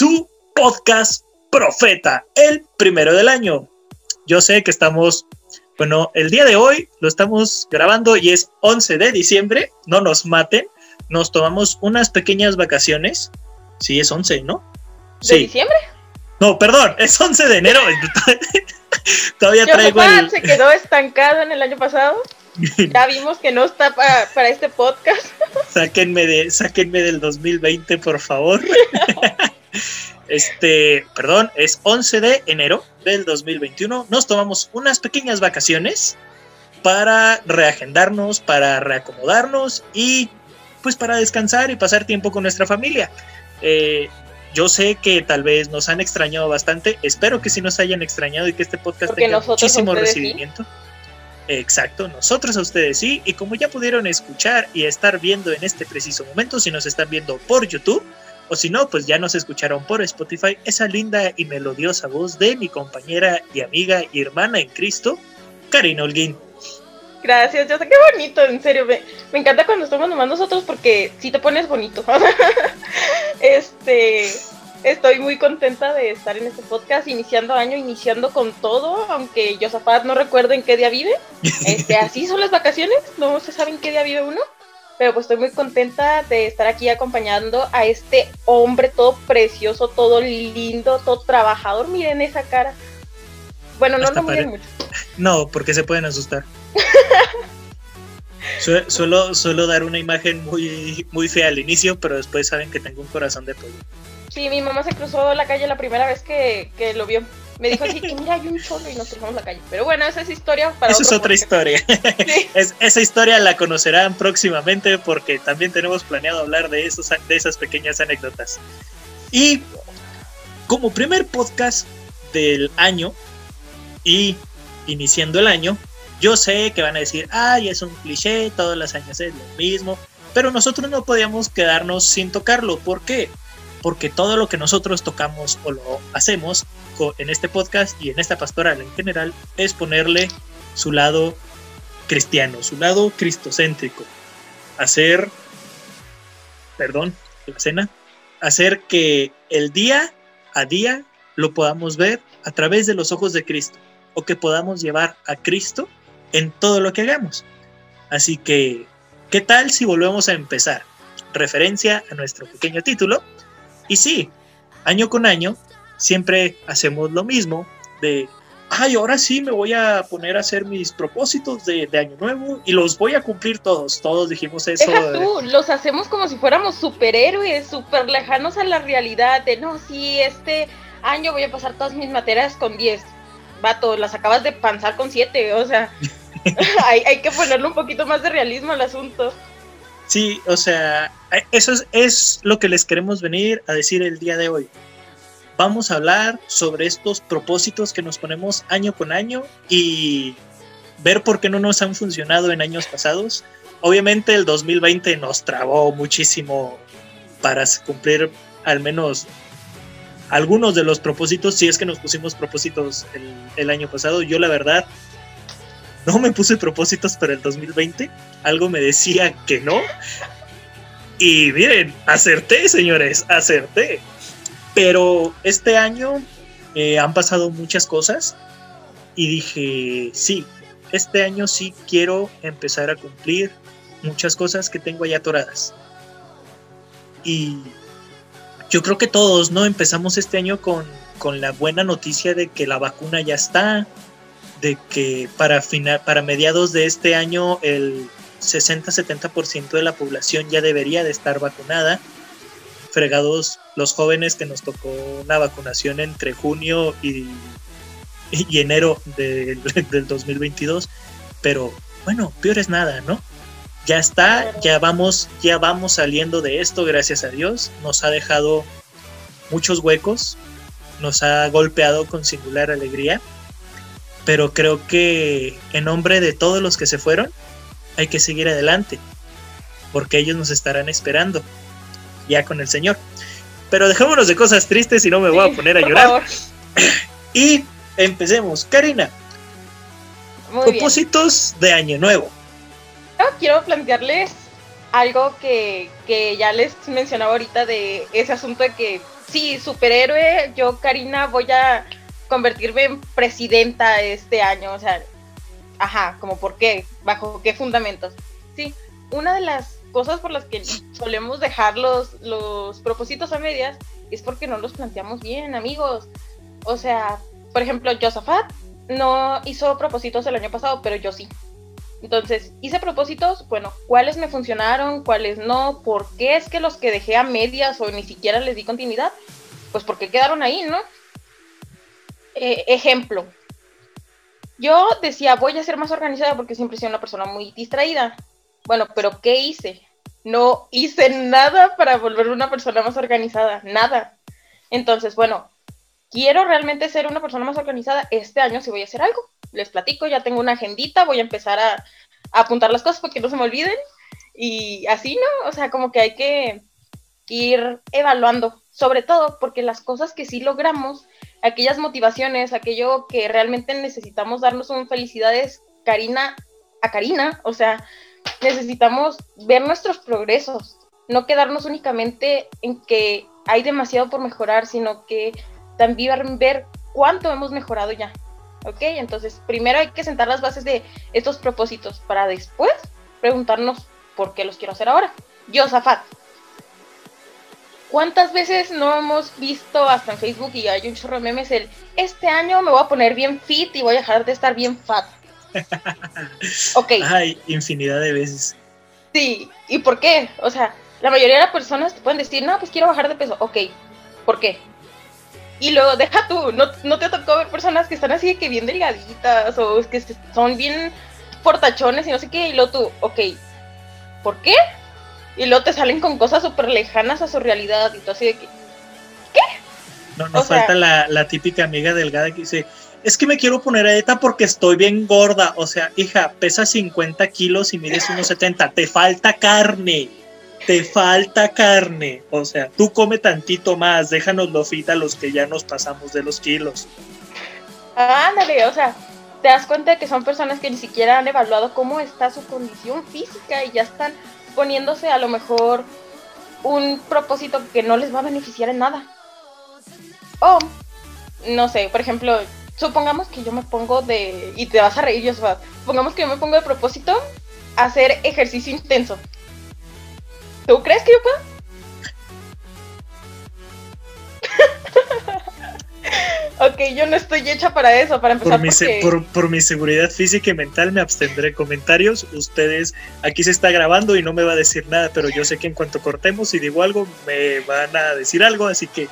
Su podcast Profeta, el primero del año. Yo sé que estamos, bueno, el día de hoy lo estamos grabando y es 11 de diciembre, no nos maten, nos tomamos unas pequeñas vacaciones. Sí, es 11, ¿no? ¿De diciembre? No, perdón, es 11 de enero. Todavía traigo el... se quedó estancado en el año pasado. Ya vimos que no está para, este podcast. Sáquenme, de, sáquenme del 2020, por favor. Este, perdón, es 11 de enero del 2021. Nos tomamos unas pequeñas vacaciones para reagendarnos, para reacomodarnos y pues para descansar y pasar tiempo con nuestra familia. Eh, yo sé que tal vez nos han extrañado bastante. Espero que sí nos hayan extrañado y que este podcast tenga muchísimo recibimiento. Exacto, nosotros a ustedes sí. Y como ya pudieron escuchar y estar viendo en este preciso momento, si nos están viendo por YouTube, o si no, pues ya nos escucharon por Spotify esa linda y melodiosa voz de mi compañera y amiga y hermana en Cristo, Karina Holguín. Gracias, yo sé qué bonito, en serio, me, encanta cuando estamos nomás nosotros porque si te pones bonito. este, estoy muy contenta de estar en este podcast, iniciando año, iniciando con todo, aunque Josafat no recuerdo en qué día vive. Este, así son las vacaciones, no se sabe en qué día vive uno pero pues estoy muy contenta de estar aquí acompañando a este hombre todo precioso, todo lindo, todo trabajador. Miren esa cara. Bueno, no lo miren mucho. No, porque se pueden asustar. suelo, suelo dar una imagen muy, muy fea al inicio, pero después saben que tengo un corazón de pollo. Sí, mi mamá se cruzó la calle la primera vez que, que lo vio me dijo así que mira, hay un cholo y nos cruzamos la calle. Pero bueno, esa es historia para Esa es otra historia. esa historia la conocerán próximamente porque también tenemos planeado hablar de, esos, de esas pequeñas anécdotas. Y como primer podcast del año y iniciando el año, yo sé que van a decir, ay, es un cliché, todos los años es lo mismo, pero nosotros no podíamos quedarnos sin tocarlo. ¿Por qué? Porque todo lo que nosotros tocamos o lo hacemos en este podcast y en esta pastoral en general es ponerle su lado cristiano, su lado cristocéntrico. Hacer, perdón, la cena, hacer que el día a día lo podamos ver a través de los ojos de Cristo o que podamos llevar a Cristo en todo lo que hagamos. Así que, ¿qué tal si volvemos a empezar? Referencia a nuestro pequeño título. Y sí, año con año siempre hacemos lo mismo de, ay, ahora sí me voy a poner a hacer mis propósitos de, año nuevo y los voy a cumplir todos. Todos dijimos eso. Deja tú, los hacemos como si fuéramos superhéroes, súper lejanos a la realidad de, no, sí, este año voy a pasar todas mis materias con 10. Vato, las acabas de panzar con 7, o sea, hay, hay que ponerle un poquito más de realismo al asunto. Sí, o sea, eso es, lo que les queremos venir a decir el día de hoy vamos a hablar sobre estos propósitos que nos ponemos año con año y ver por qué no nos han funcionado en años pasados. Obviamente el 2020 nos trabó muchísimo para cumplir al menos algunos de los propósitos, si es que nos pusimos propósitos el, año pasado, yo la verdad no me puse propósitos para el 2020, algo me decía que no. Y miren, acerté, señores, acerté. Pero este año eh, han pasado muchas cosas y dije, sí, este año sí quiero empezar a cumplir muchas cosas que tengo allá atoradas. Y yo creo que todos, ¿no? Empezamos este año con, con la buena noticia de que la vacuna ya está, de que para, final, para mediados de este año el 60-70% de la población ya debería de estar vacunada fregados los jóvenes que nos tocó una vacunación entre junio y, y enero del 2022. Pero bueno, peor es nada, ¿no? Ya está, ya vamos, ya vamos saliendo de esto, gracias a Dios. Nos ha dejado muchos huecos, nos ha golpeado con singular alegría, pero creo que en nombre de todos los que se fueron, hay que seguir adelante, porque ellos nos estarán esperando ya con el Señor. Pero dejémonos de cosas tristes y no me voy a poner a llorar. Y empecemos. Karina, propósitos de Año Nuevo. quiero plantearles algo que, que ya les mencionaba ahorita de ese asunto de que sí, superhéroe, yo Karina voy a convertirme en presidenta este año, o sea, ajá, como por qué, bajo qué fundamentos. Sí, una de las cosas por las que solemos dejar los, los propósitos a medias es porque no los planteamos bien, amigos. O sea, por ejemplo, Josafat no hizo propósitos el año pasado, pero yo sí. Entonces, hice propósitos, bueno, cuáles me funcionaron, cuáles no, por qué es que los que dejé a medias o ni siquiera les di continuidad, pues porque quedaron ahí, ¿no? Eh, ejemplo, yo decía, voy a ser más organizada porque siempre he sido una persona muy distraída. Bueno, pero ¿qué hice? No hice nada para volver una persona más organizada, nada. Entonces, bueno, quiero realmente ser una persona más organizada. Este año sí voy a hacer algo. Les platico, ya tengo una agendita, voy a empezar a, apuntar las cosas porque no se me olviden. Y así, ¿no? O sea, como que hay que ir evaluando, sobre todo porque las cosas que sí logramos, aquellas motivaciones, aquello que realmente necesitamos darnos un felicidades, Karina, a Karina, o sea, necesitamos ver nuestros progresos, no quedarnos únicamente en que hay demasiado por mejorar, sino que también ver cuánto hemos mejorado ya. ¿Ok? Entonces, primero hay que sentar las bases de estos propósitos para después preguntarnos por qué los quiero hacer ahora. Yo. ¿Cuántas veces no hemos visto hasta en Facebook y hay un chorro de memes el este año me voy a poner bien fit y voy a dejar de estar bien fat? ok. Ay, infinidad de veces. Sí, ¿y por qué? O sea, la mayoría de las personas te pueden decir, no, pues quiero bajar de peso. Ok, ¿por qué? Y luego, deja tú, no, no te tocó ver personas que están así de que bien delgaditas o que son bien portachones y no sé qué, y luego tú, ok, ¿por qué? Y luego te salen con cosas súper lejanas a su realidad y tú así de que, ¿qué? No, nos falta la, la típica amiga delgada que dice, es que me quiero poner a dieta porque estoy bien gorda. O sea, hija, pesa 50 kilos y mides unos 70. Te falta carne. Te falta carne. O sea, tú come tantito más. Déjanos lo fita a los que ya nos pasamos de los kilos. Ándale, o sea, te das cuenta de que son personas que ni siquiera han evaluado cómo está su condición física y ya están poniéndose a lo mejor un propósito que no les va a beneficiar en nada. O, no sé, por ejemplo, supongamos que yo me pongo de, y te vas a reír, Joshua, supongamos que yo me pongo de propósito hacer ejercicio intenso. ¿Tú crees que yo puedo? ok, yo no estoy hecha para eso, para empezar. Por mi, por, mi, seguridad física y mental me abstendré comentarios. Ustedes, aquí se está grabando y no me va a decir nada, pero yo sé que en cuanto cortemos y digo algo, me van a decir algo, así que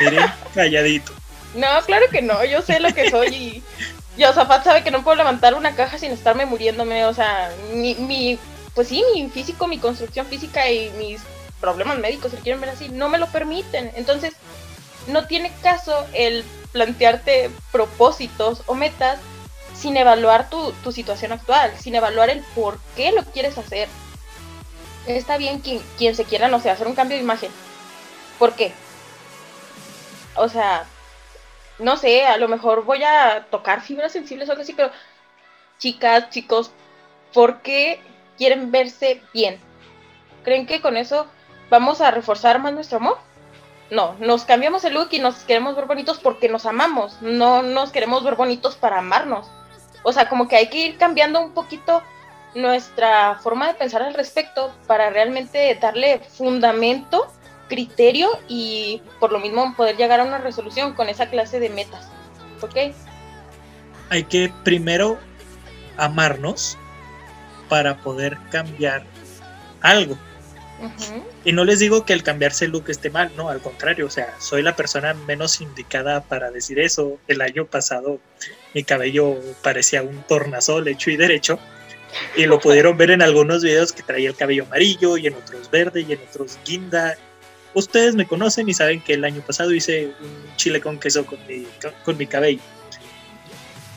iré calladito. No, claro que no, yo sé lo que soy y Yosafat sabe que no puedo levantar una caja sin estarme muriéndome, o sea, mi, mi, pues sí, mi físico, mi construcción física y mis problemas médicos, si quieren ver así, no me lo permiten. Entonces, no tiene caso el plantearte propósitos o metas sin evaluar tu, tu situación actual, sin evaluar el por qué lo quieres hacer. Está bien quien, quien se quiera, no sé, hacer un cambio de imagen. ¿Por qué? O sea, no sé, a lo mejor voy a tocar fibras sensibles o algo así, pero chicas, chicos, ¿por qué quieren verse bien? ¿Creen que con eso vamos a reforzar más nuestro amor? No, nos cambiamos el look y nos queremos ver bonitos porque nos amamos, no nos queremos ver bonitos para amarnos. O sea, como que hay que ir cambiando un poquito nuestra forma de pensar al respecto para realmente darle fundamento criterio y por lo mismo poder llegar a una resolución con esa clase de metas. ¿Ok? Hay que primero amarnos para poder cambiar algo. Y no les digo que el cambiarse el look esté mal, no, al contrario, o sea, soy la persona menos indicada para decir eso. El año pasado mi cabello parecía un tornasol hecho y derecho. Y lo pudieron ver en algunos videos que traía el cabello amarillo y en otros verde y en otros guinda Ustedes me conocen y saben que el año pasado hice un chile con queso con mi, con mi cabello.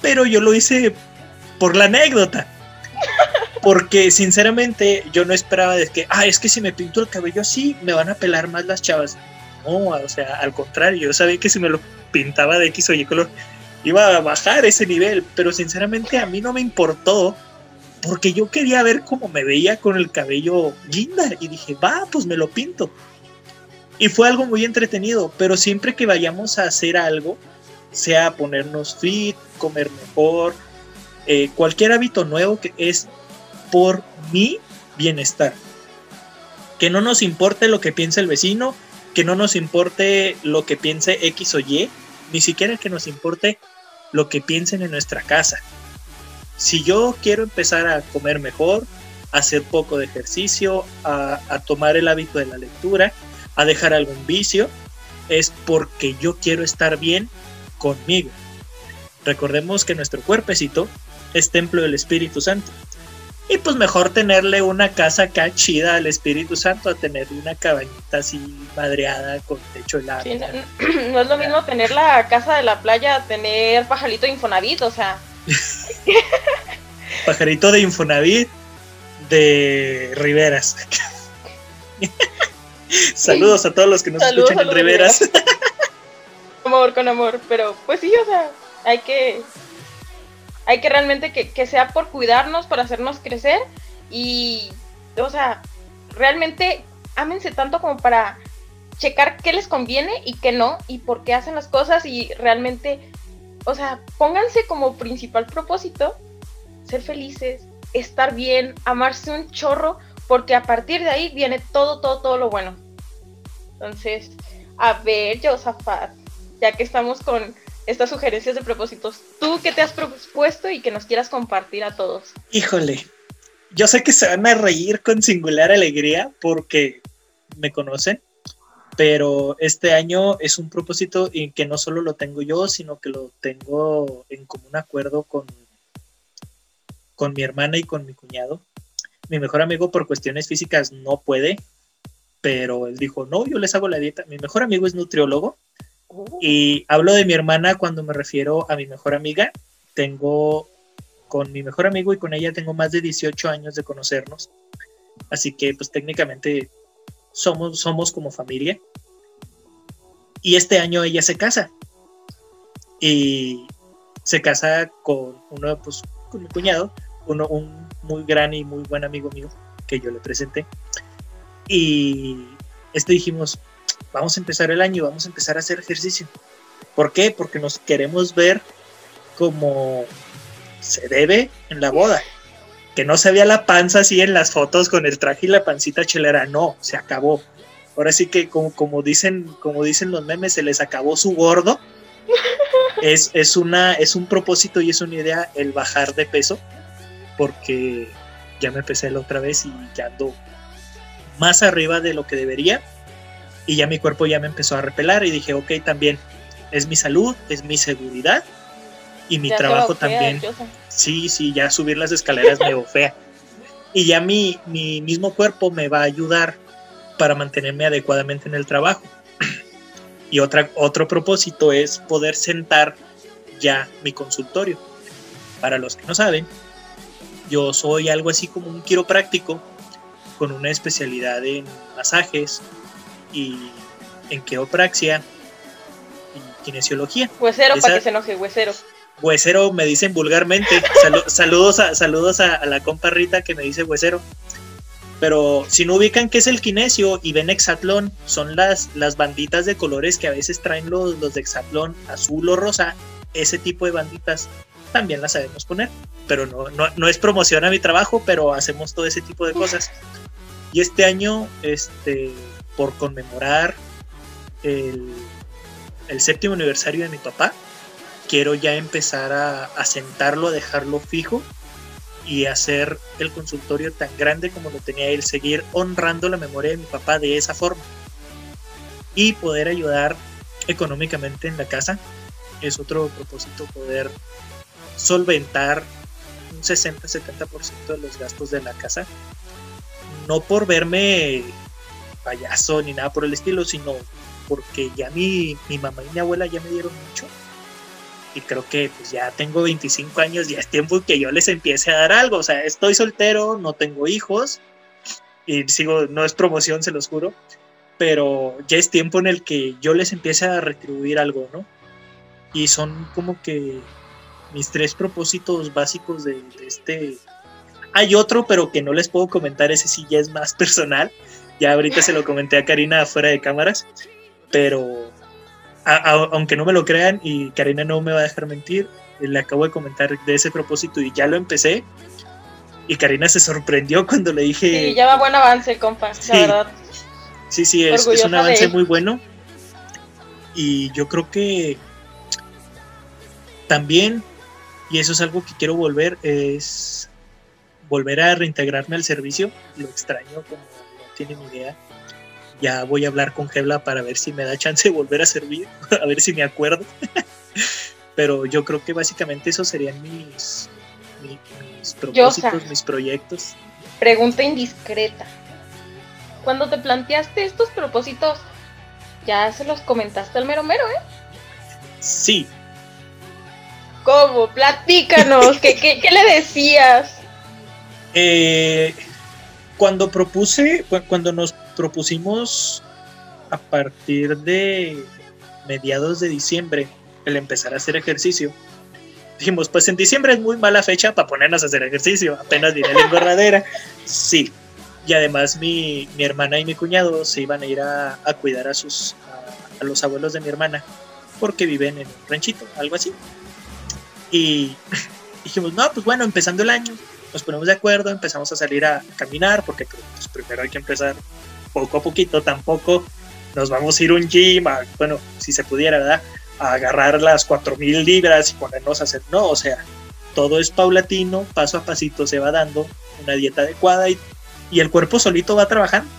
Pero yo lo hice por la anécdota. Porque sinceramente yo no esperaba de que, ah, es que si me pinto el cabello así, me van a pelar más las chavas. No, o sea, al contrario, yo sabía que si me lo pintaba de X o Y color, iba a bajar ese nivel. Pero sinceramente a mí no me importó porque yo quería ver cómo me veía con el cabello guinda y dije, va, pues me lo pinto. Y fue algo muy entretenido, pero siempre que vayamos a hacer algo, sea ponernos fit, comer mejor, eh, cualquier hábito nuevo que es por mi bienestar. Que no nos importe lo que piense el vecino, que no nos importe lo que piense X o Y, ni siquiera que nos importe lo que piensen en nuestra casa. Si yo quiero empezar a comer mejor, a hacer poco de ejercicio, a, tomar el hábito de la lectura, a dejar algún vicio, es porque yo quiero estar bien conmigo. Recordemos que nuestro cuerpecito es templo del Espíritu Santo. Y pues mejor tenerle una casa acá chida al Espíritu Santo a tener una cabañita así madreada con techo helado. no, es lo mismo tener la casa de la playa a tener pajarito de Infonavit, o sea. pajarito de Infonavit de Riveras. Saludos a todos los que nos escuchan en Riveras. amor, con amor, pero pues sí, o sea, hay que hay que realmente que, sea por cuidarnos, por hacernos crecer y, o sea, realmente ámense tanto como para checar qué les conviene y qué no y por qué hacen las cosas y realmente, o sea, pónganse como principal propósito ser felices, estar bien, amarse un chorro, porque a partir de ahí viene todo, todo, todo lo bueno. Entonces, a ver, Josafat, ya que estamos con estas sugerencias de propósitos. ¿Tú qué te has propuesto y que nos quieras compartir a todos? Híjole, yo sé que se van a reír con singular alegría porque me conocen, pero este año es un propósito y que no solo lo tengo yo, sino que lo tengo en común acuerdo con, con mi hermana y con mi cuñado. Mi mejor amigo por cuestiones físicas no puede, pero él dijo, no, yo les hago la dieta. Mi mejor amigo es nutriólogo y hablo de mi hermana cuando me refiero a mi mejor amiga. Tengo con mi mejor amigo y con ella tengo más de 18 años de conocernos. Así que pues técnicamente somos, somos como familia. Y este año ella se casa. Y se casa con uno, pues con mi cuñado, uno, un muy gran y muy buen amigo mío que yo le presenté. Y este dijimos, vamos a empezar el año, vamos a empezar a hacer ejercicio. ¿Por qué? Porque nos queremos ver como se debe en la boda. Que no se vea la panza así en las fotos con el traje y la pancita chelera. No, se acabó. Ahora sí que como, como, dicen, como dicen los memes, se les acabó su gordo. Es, es, una, es un propósito y es una idea el bajar de peso. Porque ya me empecé la otra vez y ya ando más arriba de lo que debería y ya mi cuerpo ya me empezó a repelar y dije, ok, también es mi salud, es mi seguridad y mi trabajo también. Sí, sí, ya subir las escaleras me fea. Y ya mi, mi mismo cuerpo me va a ayudar para mantenerme adecuadamente en el trabajo. Y otra, otro propósito es poder sentar ya mi consultorio. Para los que no saben, yo soy algo así como un quiropráctico con una especialidad en masajes, y en queopraxia y kinesiología. Huesero, para que se enoje, huesero. Huesero me dicen vulgarmente. saludos a, saludos a, la compa Rita que me dice huesero. Pero si no ubican qué es el kinesio y ven hexatlón, son las, las banditas de colores que a veces traen los, los de hexatlón azul o rosa. Ese tipo de banditas también las sabemos poner. Pero no, no, no es promoción a mi trabajo, pero hacemos todo ese tipo de cosas. Y este año, este, por conmemorar el, séptimo aniversario de mi papá, quiero ya empezar a, sentarlo, a dejarlo fijo y hacer el consultorio tan grande como lo tenía él, seguir honrando la memoria de mi papá de esa forma y poder ayudar económicamente en la casa. Es otro propósito poder solventar un 60-70% de los gastos de la casa. No por verme payaso ni nada por el estilo, sino porque ya mi, mi mamá y mi abuela ya me dieron mucho. Y creo que pues ya tengo 25 años, ya es tiempo que yo les empiece a dar algo. O sea, estoy soltero, no tengo hijos. Y sigo, no es promoción, se los juro. Pero ya es tiempo en el que yo les empiece a retribuir algo, ¿no? Y son como que mis tres propósitos básicos de, de este Hay otro, pero que no les puedo comentar, ese sí ya es más personal. Ya ahorita se lo comenté a Karina fuera de cámaras, pero aunque no me lo crean y Karina no me va a dejar mentir, le acabo de comentar de ese propósito y ya lo empecé. Y Karina se sorprendió cuando le dije... Sí, ya va buen avance, compa, sí. la verdad. Sí, sí, es, es un avance muy bueno. Y yo creo que también, y eso es algo que quiero volver, es volver a reintegrarme al servicio. Lo extraño como tienen idea. Ya voy a hablar con Gebla para ver si me da chance de volver a servir, a ver si me acuerdo. Pero yo creo que básicamente esos serían mis, mis, propósitos, mis proyectos. Pregunta indiscreta. Cuando te planteaste estos propósitos, ya se los comentaste al mero mero, ¿eh? Sí, ¿Cómo? Platícanos, ¿qué, qué, le decías? Eh, cuando propuse, cuando nos propusimos a partir de mediados de diciembre el empezar a hacer ejercicio, dijimos, pues en diciembre es muy mala fecha para ponernos a hacer ejercicio, apenas viene la engorradera. Sí, y además mi, hermana y mi cuñado se iban a ir a, cuidar a, sus, a los abuelos de mi hermana, porque viven en un ranchito, algo así. Y dijimos, no, pues bueno, empezando el año, nos ponemos de acuerdo, empezamos a salir a caminar, porque pues, primero hay que empezar poco a poquito, tampoco nos vamos a ir a un gym, bueno, si se pudiera, ¿verdad? A agarrar las 4.000 libras y ponernos a hacer, no, o sea, todo es paulatino, paso a pasito se va dando una dieta adecuada y, y el cuerpo solito va trabajando.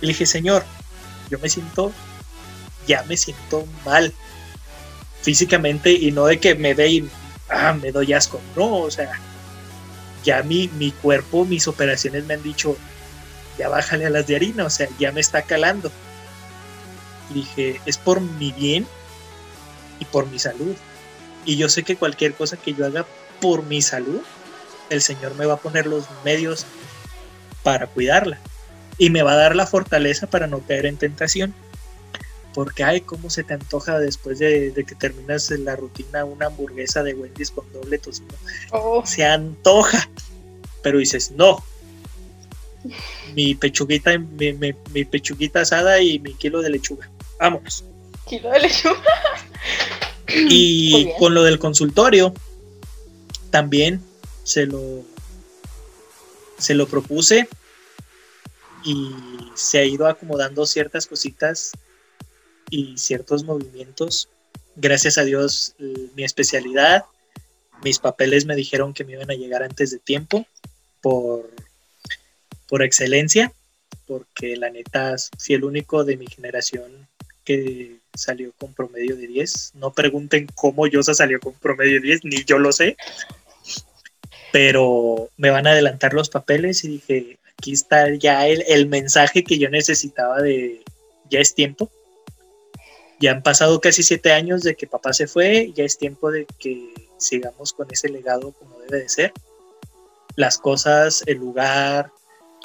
Le dije, señor, yo me siento, ya me siento mal físicamente y no de que me ve y ah, me doy asco. No, o sea, ya mi, mi cuerpo, mis operaciones me han dicho, ya bájale a las de harina, o sea, ya me está calando. Dije, es por mi bien y por mi salud. Y yo sé que cualquier cosa que yo haga por mi salud, el Señor me va a poner los medios para cuidarla. Y me va a dar la fortaleza para no caer en tentación porque ay, cómo se te antoja después de, que terminas la rutina una hamburguesa de Wendy's con doble tocino. Oh. Se antoja, pero dices, no. Mi pechuguita, mi, pechuguita asada y mi kilo de lechuga. Vámonos. Kilo de lechuga. y con lo del consultorio, también se lo, se lo propuse y se ha ido acomodando ciertas cositas y ciertos movimientos. Gracias a Dios, mi especialidad, mis papeles me dijeron que me iban a llegar antes de tiempo por, por excelencia, porque la neta fui el único de mi generación que salió con promedio de 10. No pregunten cómo Yosa salió con promedio de 10, ni yo lo sé. Pero me van a adelantar los papeles y dije, aquí está ya el, el mensaje que yo necesitaba de ya es tiempo. Ya han pasado casi siete años de que papá se fue, ya es tiempo de que sigamos con ese legado como debe de ser. Las cosas, el lugar,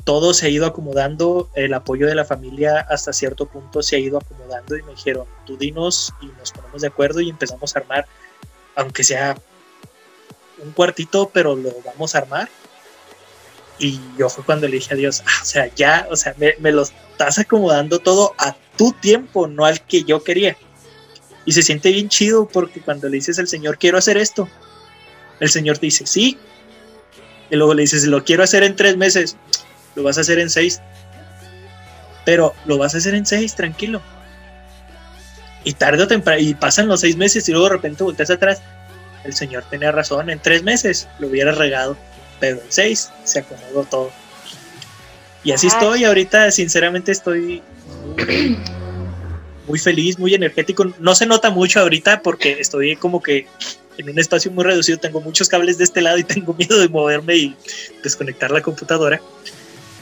todo se ha ido acomodando, el apoyo de la familia hasta cierto punto se ha ido acomodando y me dijeron, tú dinos y nos ponemos de acuerdo y empezamos a armar, aunque sea un cuartito, pero lo vamos a armar. Y yo fue cuando le dije a Dios, ah, o sea, ya, o sea, me, me lo estás acomodando todo a tu tiempo, no al que yo quería. Y se siente bien chido porque cuando le dices al Señor, quiero hacer esto, el Señor te dice, sí. Y luego le dices, lo quiero hacer en tres meses, lo vas a hacer en seis. Pero lo vas a hacer en seis, tranquilo. Y tarde o temprano, y pasan los seis meses y luego de repente volteas atrás. El Señor tenía razón, en tres meses lo hubiera regado, pero en seis se acomodó todo. Y así estoy, ahorita sinceramente estoy muy, feliz, muy energético. No se nota mucho ahorita porque estoy como que en un espacio muy reducido, tengo muchos cables de este lado y tengo miedo de moverme y desconectar la computadora.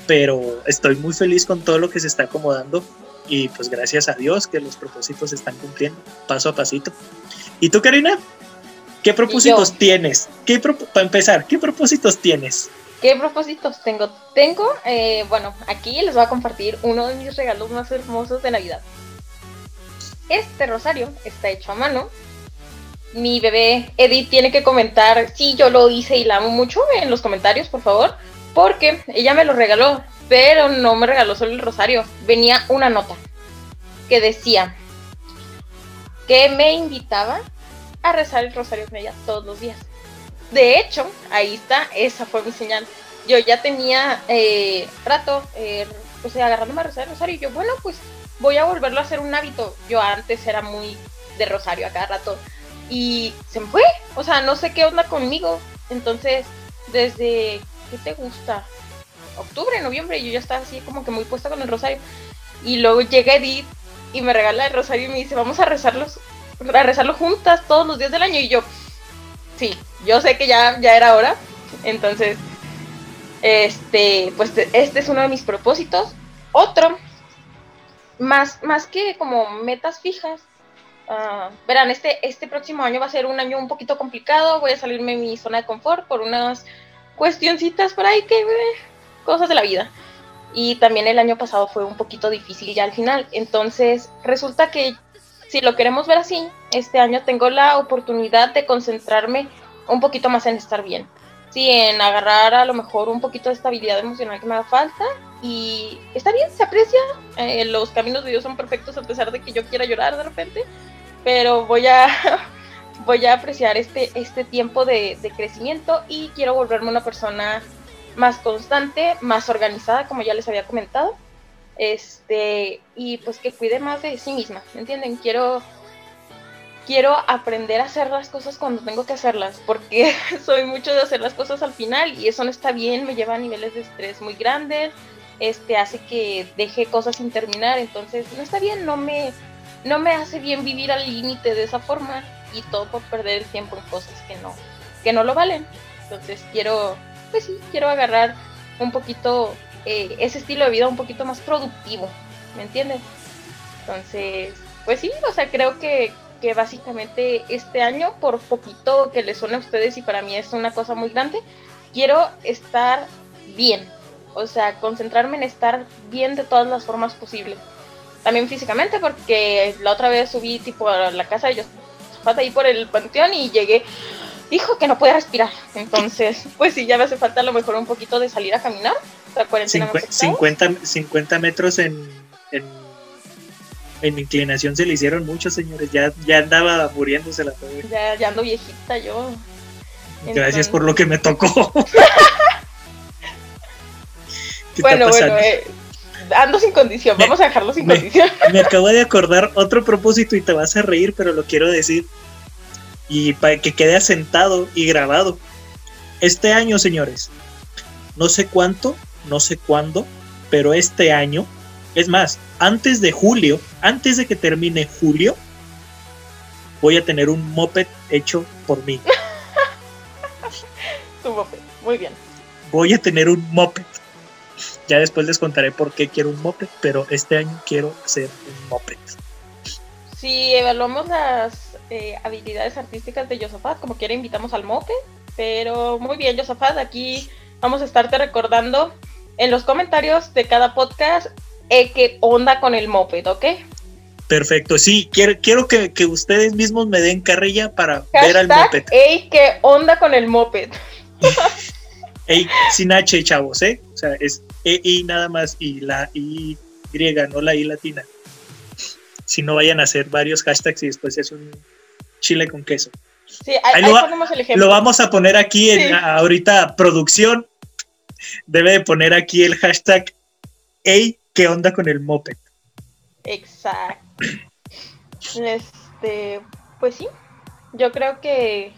Pero estoy muy feliz con todo lo que se está acomodando y pues gracias a Dios que los propósitos se están cumpliendo paso a pasito. ¿Y tú, Karina? ¿Qué propósitos tienes? ¿Qué para empezar, ¿qué propósitos tienes? ¿Qué propósitos tengo? Tengo, eh, bueno, aquí les voy a compartir uno de mis regalos más hermosos de Navidad. Este rosario está hecho a mano mi bebé Edith tiene que comentar si yo lo hice y la amo mucho en los comentarios, por favor, porque ella me lo regaló, pero no me regaló solo el rosario, venía una nota que decía que me invitaba a rezar el rosario con ella todos los días. De hecho, ahí está, esa fue mi señal. Yo ya tenía eh, rato, eh, pues agarrándome a rezar el rosario y yo, bueno, pues voy a volverlo a hacer un hábito. Yo antes era muy de rosario a cada rato y se me fue. O sea, no sé qué onda conmigo. Entonces, desde, ¿qué te gusta? Octubre, noviembre, yo ya estaba así como que muy puesta con el rosario. Y luego llega Edith y me regala el rosario y me dice, vamos a rezarlos, a rezarlo juntas todos los días del año. Y yo, sí, yo sé que ya, ya era hora. Entonces, este, pues este es uno de mis propósitos. Otro, más, más que como metas fijas, Ah, verán, este, este próximo año va a ser un año un poquito complicado, voy a salirme de mi zona de confort por unas cuestioncitas por ahí que, eh, cosas de la vida. Y también el año pasado fue un poquito difícil ya al final. Entonces, resulta que si lo queremos ver así, este año tengo la oportunidad de concentrarme un poquito más en estar bien. Sí, en agarrar a lo mejor un poquito de estabilidad emocional que me haga falta. Y está bien, se aprecia. Eh, los caminos de Dios son perfectos a pesar de que yo quiera llorar de repente pero voy a, voy a apreciar este, este tiempo de, crecimiento y quiero volverme una persona más constante, más organizada, como ya les había comentado, este, y pues que cuide más de sí misma, ¿me entienden? Quiero, quiero aprender a hacer las cosas cuando tengo que hacerlas, porque soy mucho de hacer las cosas al final y eso no está bien, me lleva a niveles de estrés muy grandes, este, hace que deje cosas sin terminar, entonces no está bien, no me no me hace bien vivir al límite de esa forma y todo por perder el tiempo en cosas que no, que no lo valen. Entonces quiero, pues sí, quiero agarrar un poquito eh, ese estilo de vida un poquito más productivo, ¿me entiendes? Entonces, pues sí, o sea, creo que, que básicamente este año, por poquito que les suene a ustedes y para mí es una cosa muy grande, quiero estar bien, o sea, concentrarme en estar bien de todas las formas posibles también físicamente, porque la otra vez subí tipo a la casa de ellos, ahí por el panteón y llegué, dijo que no puede respirar. Entonces, pues sí, ya me hace falta a lo mejor un poquito de salir a caminar. 50, 50 metros en, en, en, inclinación se le hicieron muchos, señores. Ya, ya andaba muriéndose la pobre. Ya, ya ando viejita yo. Gracias por lo que me tocó. bueno, bueno, eh, ando sin condición, vamos a dejarlo sin condición. Me acabo de acordar otro propósito y te vas a reír, pero lo quiero decir. Y para que quede asentado y grabado. Este año, señores, no sé cuánto, no sé cuándo, pero este año, es más, antes de julio, antes de que termine julio, voy a tener un moped hecho por mí. tu moped, muy bien. Voy a tener un moped. Ya después les contaré por qué quiero un moped, pero este año quiero hacer un moped. Si evaluamos las eh, habilidades artísticas de Josafat, como quiera invitamos al moped, pero muy bien Josafat, aquí vamos a estarte recordando en los comentarios de cada podcast eh, qué onda con el moped, ¿ok? Perfecto, sí, quiero, quiero que, ustedes mismos me den carrilla para ver al moped. Ey, qué onda con el moped. Ey, sin H, chavos, ¿eh? O sea, es E, I nada más y la I griega, no la I latina. Si no vayan a hacer varios hashtags y después se hace un chile con queso. Sí, ahí, lo, ponemos el ejemplo. Lo vamos a poner aquí en ahorita producción. Debe de poner aquí el hashtag Ey, ¿qué onda con el moped? Exacto. Este, pues sí. Yo creo que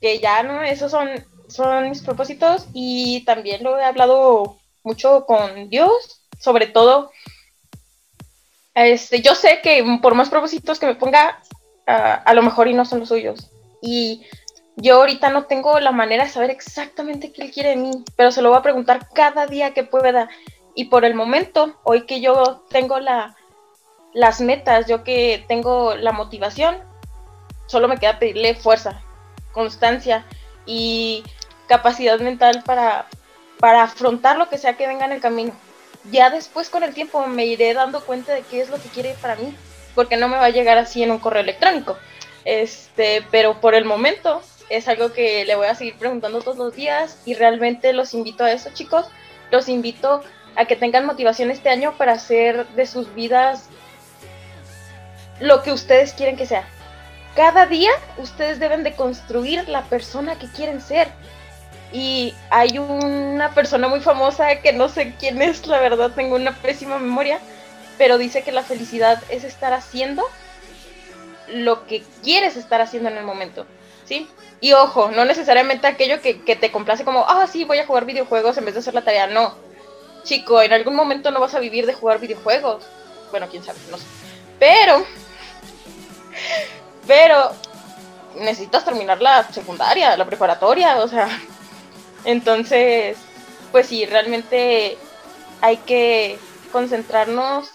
que ya no, esos son son mis propósitos y también lo he hablado mucho con Dios, sobre todo, este, yo sé que por más propósitos que me ponga, a lo mejor y no son los suyos. Y yo ahorita no tengo la manera de saber exactamente qué él quiere de mí, pero se lo voy a preguntar cada día que pueda. Y por el momento, hoy que yo tengo la, las metas, yo que tengo la motivación, solo me queda pedirle fuerza, constancia y capacidad mental para, para afrontar lo que sea que venga en el camino. Ya después con el tiempo me iré dando cuenta de qué es lo que quiere para mí, porque no me va a llegar así en un correo electrónico. Este, pero por el momento es algo que le voy a seguir preguntando todos los días y realmente los invito a eso, chicos. Los invito a que tengan motivación este año para hacer de sus vidas lo que ustedes quieren que sea. Cada día ustedes deben de construir la persona que quieren ser. Y hay una persona muy famosa que no sé quién es, la verdad tengo una pésima memoria, pero dice que la felicidad es estar haciendo lo que quieres estar haciendo en el momento, ¿sí? Y ojo, no necesariamente aquello que, te complace como, ah, sí, voy a jugar videojuegos en vez de hacer la tarea, no. Chico, en algún momento no vas a vivir de jugar videojuegos. Bueno, quién sabe, no sé. Pero, pero, necesitas terminar la secundaria, la preparatoria, o sea. Entonces, pues sí, realmente hay que concentrarnos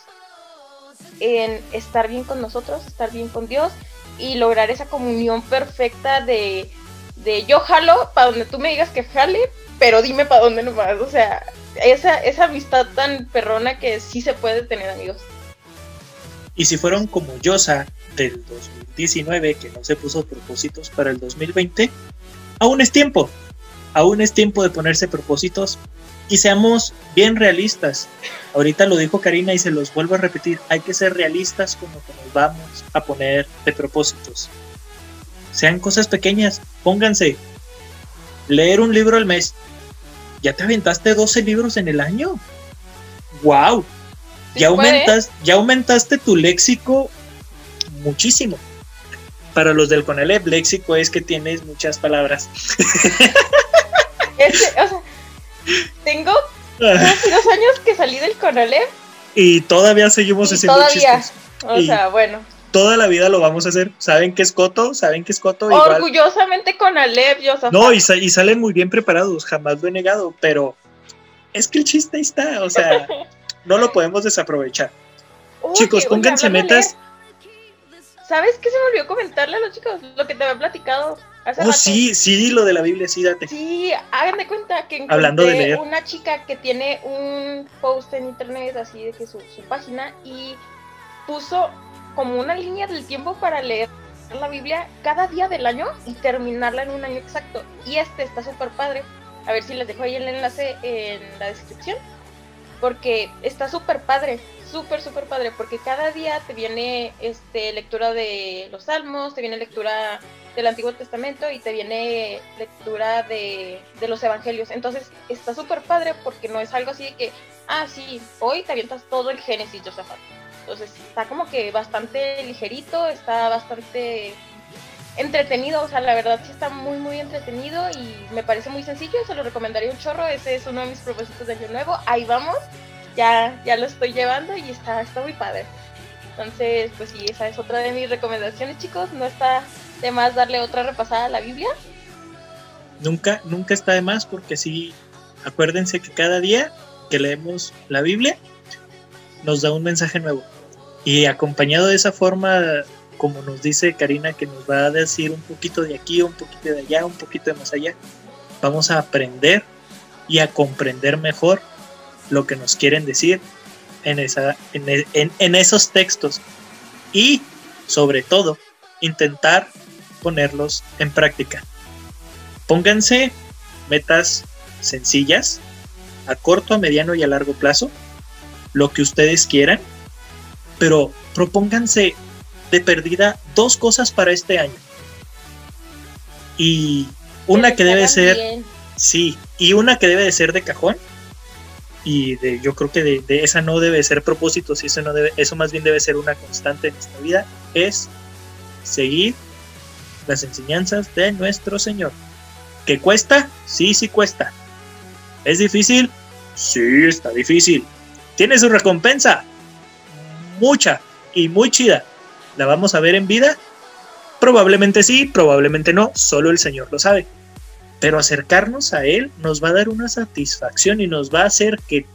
en estar bien con nosotros, estar bien con Dios y lograr esa comunión perfecta de, de yo jalo para donde tú me digas que jale, pero dime para dónde nomás. O sea, esa, esa amistad tan perrona que sí se puede tener, amigos. Y si fueron como Yosa del 2019, que no se puso propósitos para el 2020, aún es tiempo. Aún es tiempo de ponerse propósitos y seamos bien realistas. Ahorita lo dijo Karina y se los vuelvo a repetir, hay que ser realistas con lo que nos vamos a poner de propósitos. Sean cosas pequeñas, pónganse. Leer un libro al mes. ¿Ya te aventaste 12 libros en el año? ¡Wow! ya, aumentas, ya aumentaste tu léxico muchísimo. Para los del Conalep, léxico es que tienes muchas palabras. o sea, tengo casi dos años que salí del Conalep. Y todavía seguimos haciendo todavía, O sea, bueno. Toda la vida lo vamos a hacer. ¿Saben qué es Coto? ¿Saben qué es Coto? Orgullosamente con Alep, yo No, y, y, salen muy bien preparados, jamás lo he negado, pero es que el chiste ahí está, o sea, no lo podemos desaprovechar. Chicos, pónganse metas. ¿Sabes qué se me olvidó comentarle a los chicos? Lo que te había platicado oh, sí, sí, lo de la Biblia, sí, date. Sí, hagan de cuenta que encontré Hablando de una chica que tiene un post en internet, así de que su, su página, y puso como una línea del tiempo para leer la Biblia cada día del año y terminarla en un año exacto. Y este está súper padre. A ver si les dejo ahí el enlace en la descripción. Porque está súper padre, súper, súper padre. Porque cada día te viene este, lectura de los salmos, te viene lectura del Antiguo Testamento y te viene lectura de, los Evangelios. Entonces está súper padre porque no es algo así de que, ah, sí, hoy te avientas todo el Génesis, Josafat. Entonces está como que bastante ligerito, está bastante entretenido, o sea, la verdad sí está muy, muy entretenido y me parece muy sencillo, se lo recomendaría un chorro, ese es uno de mis propósitos de año nuevo, ahí vamos, ya, ya lo estoy llevando y está, está muy padre. Entonces, pues sí, esa es otra de mis recomendaciones, chicos. No está de más darle otra repasada a la Biblia. Nunca, nunca está de más porque sí, acuérdense que cada día que leemos la Biblia nos da un mensaje nuevo. Y acompañado de esa forma, como nos dice Karina, que nos va a decir un poquito de aquí, un poquito de allá, un poquito de más allá, vamos a aprender y a comprender mejor lo que nos quieren decir en, esa, en, esos textos y sobre todo intentar ponerlos en práctica. Pónganse metas sencillas a corto, a mediano y a largo plazo, lo que ustedes quieran, pero propónganse de perdida dos cosas para este año. Y una que debe ser, sí, y una que debe de ser de cajón y de, yo creo que de, esa no debe ser propósito, si eso no debe, eso más bien debe ser una constante en esta vida, es seguir las enseñanzas de nuestro Señor. ¿Qué cuesta? Sí, sí cuesta. ¿Es difícil? Sí, está difícil. ¿Tiene su recompensa? Mucha y muy chida. ¿La vamos a ver en vida? Probablemente sí, probablemente no, solo el Señor lo sabe pero acercarnos a Él nos va a dar una satisfacción y nos va a hacer que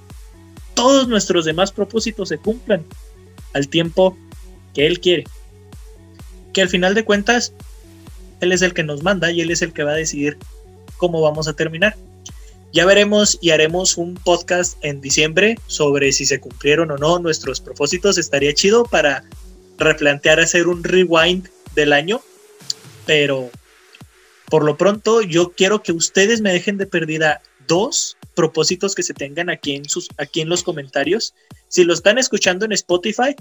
todos nuestros demás propósitos se cumplan al tiempo que Él quiere. Que al final de cuentas, Él es el que nos manda y Él es el que va a decidir cómo vamos a terminar. Ya veremos y haremos un podcast en diciembre sobre si se cumplieron o no nuestros propósitos. Estaría chido para replantear hacer un rewind del año pero por lo pronto yo quiero que ustedes me dejen de perdida dos propósitos que se tengan aquí en, sus, aquí en los comentarios. Si lo están escuchando en Spotify,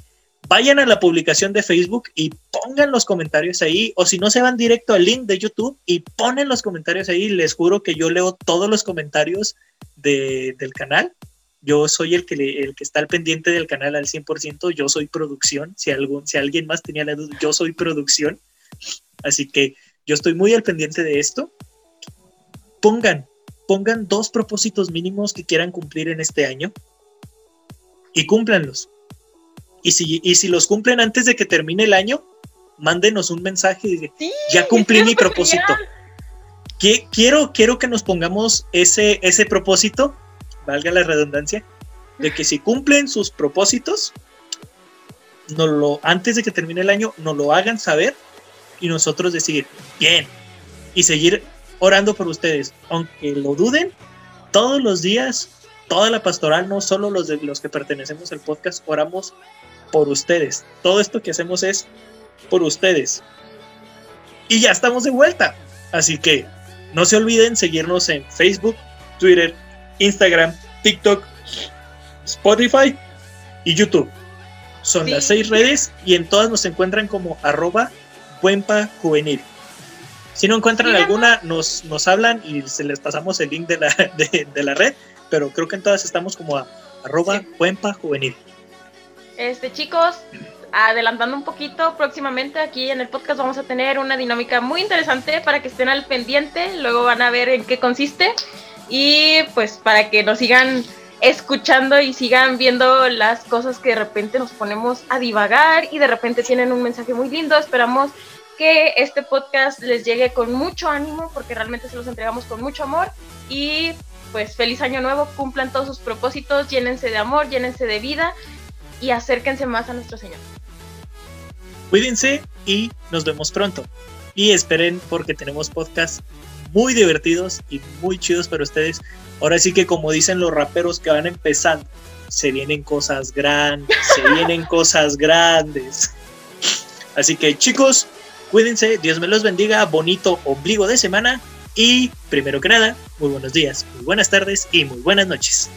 vayan a la publicación de Facebook y pongan los comentarios ahí, o si no se van directo al link de YouTube y ponen los comentarios ahí, les juro que yo leo todos los comentarios del canal. Yo soy el que, el que está al pendiente del canal al 100%, yo soy producción, si, algún, si alguien más tenía la duda, yo soy producción, así que yo estoy muy al pendiente de esto. Pongan, pongan dos propósitos mínimos que quieran cumplir en este año y cúmplanlos y si, y si los cumplen antes de que termine el año, mándenos un mensaje y ya cumplí mi propósito. Quiero, quiero que nos pongamos ese, ese propósito, valga la redundancia, de que si cumplen sus propósitos, no lo, antes de que termine el año, nos lo hagan saber y nosotros decir, bien, y seguir orando por ustedes. Aunque lo duden, todos los días, toda la pastoral, no solo los de los que pertenecemos al podcast, oramos por ustedes. Todo esto que hacemos es por ustedes. Y ya estamos de vuelta. Así que no se olviden seguirnos en Facebook, Twitter, Instagram, TikTok, Spotify y YouTube. Son las seis redes y en todas nos encuentran como arroba buenpa juvenil. Si no encuentran alguna, nos, nos hablan y se les pasamos el link de la, de, la red, pero creo que en todas estamos como a arroba buenpa juvenil. Este, chicos, adelantando un poquito, próximamente aquí en el podcast vamos a tener una dinámica muy interesante para que estén al pendiente, luego van a ver en qué consiste y pues para que nos sigan escuchando y sigan viendo las cosas que de repente nos ponemos a divagar y de repente tienen un mensaje muy lindo, esperamos que este podcast les llegue con mucho ánimo porque realmente se los entregamos con mucho amor y pues feliz año nuevo, cumplan todos sus propósitos, llénense de amor, llénense de vida y acérquense más a nuestro Señor. Cuídense y nos vemos pronto. Y esperen porque tenemos podcasts muy divertidos y muy chidos para ustedes. Ahora sí que como dicen los raperos que van empezando, se vienen cosas grandes, se vienen cosas grandes. Así que chicos, cuídense, Dios me los bendiga, bonito ombligo de semana y primero que nada, muy buenos días, muy buenas tardes y muy buenas noches.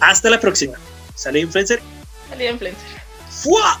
Hasta la próxima. Sale influencer Salida influencer. ¡Fua!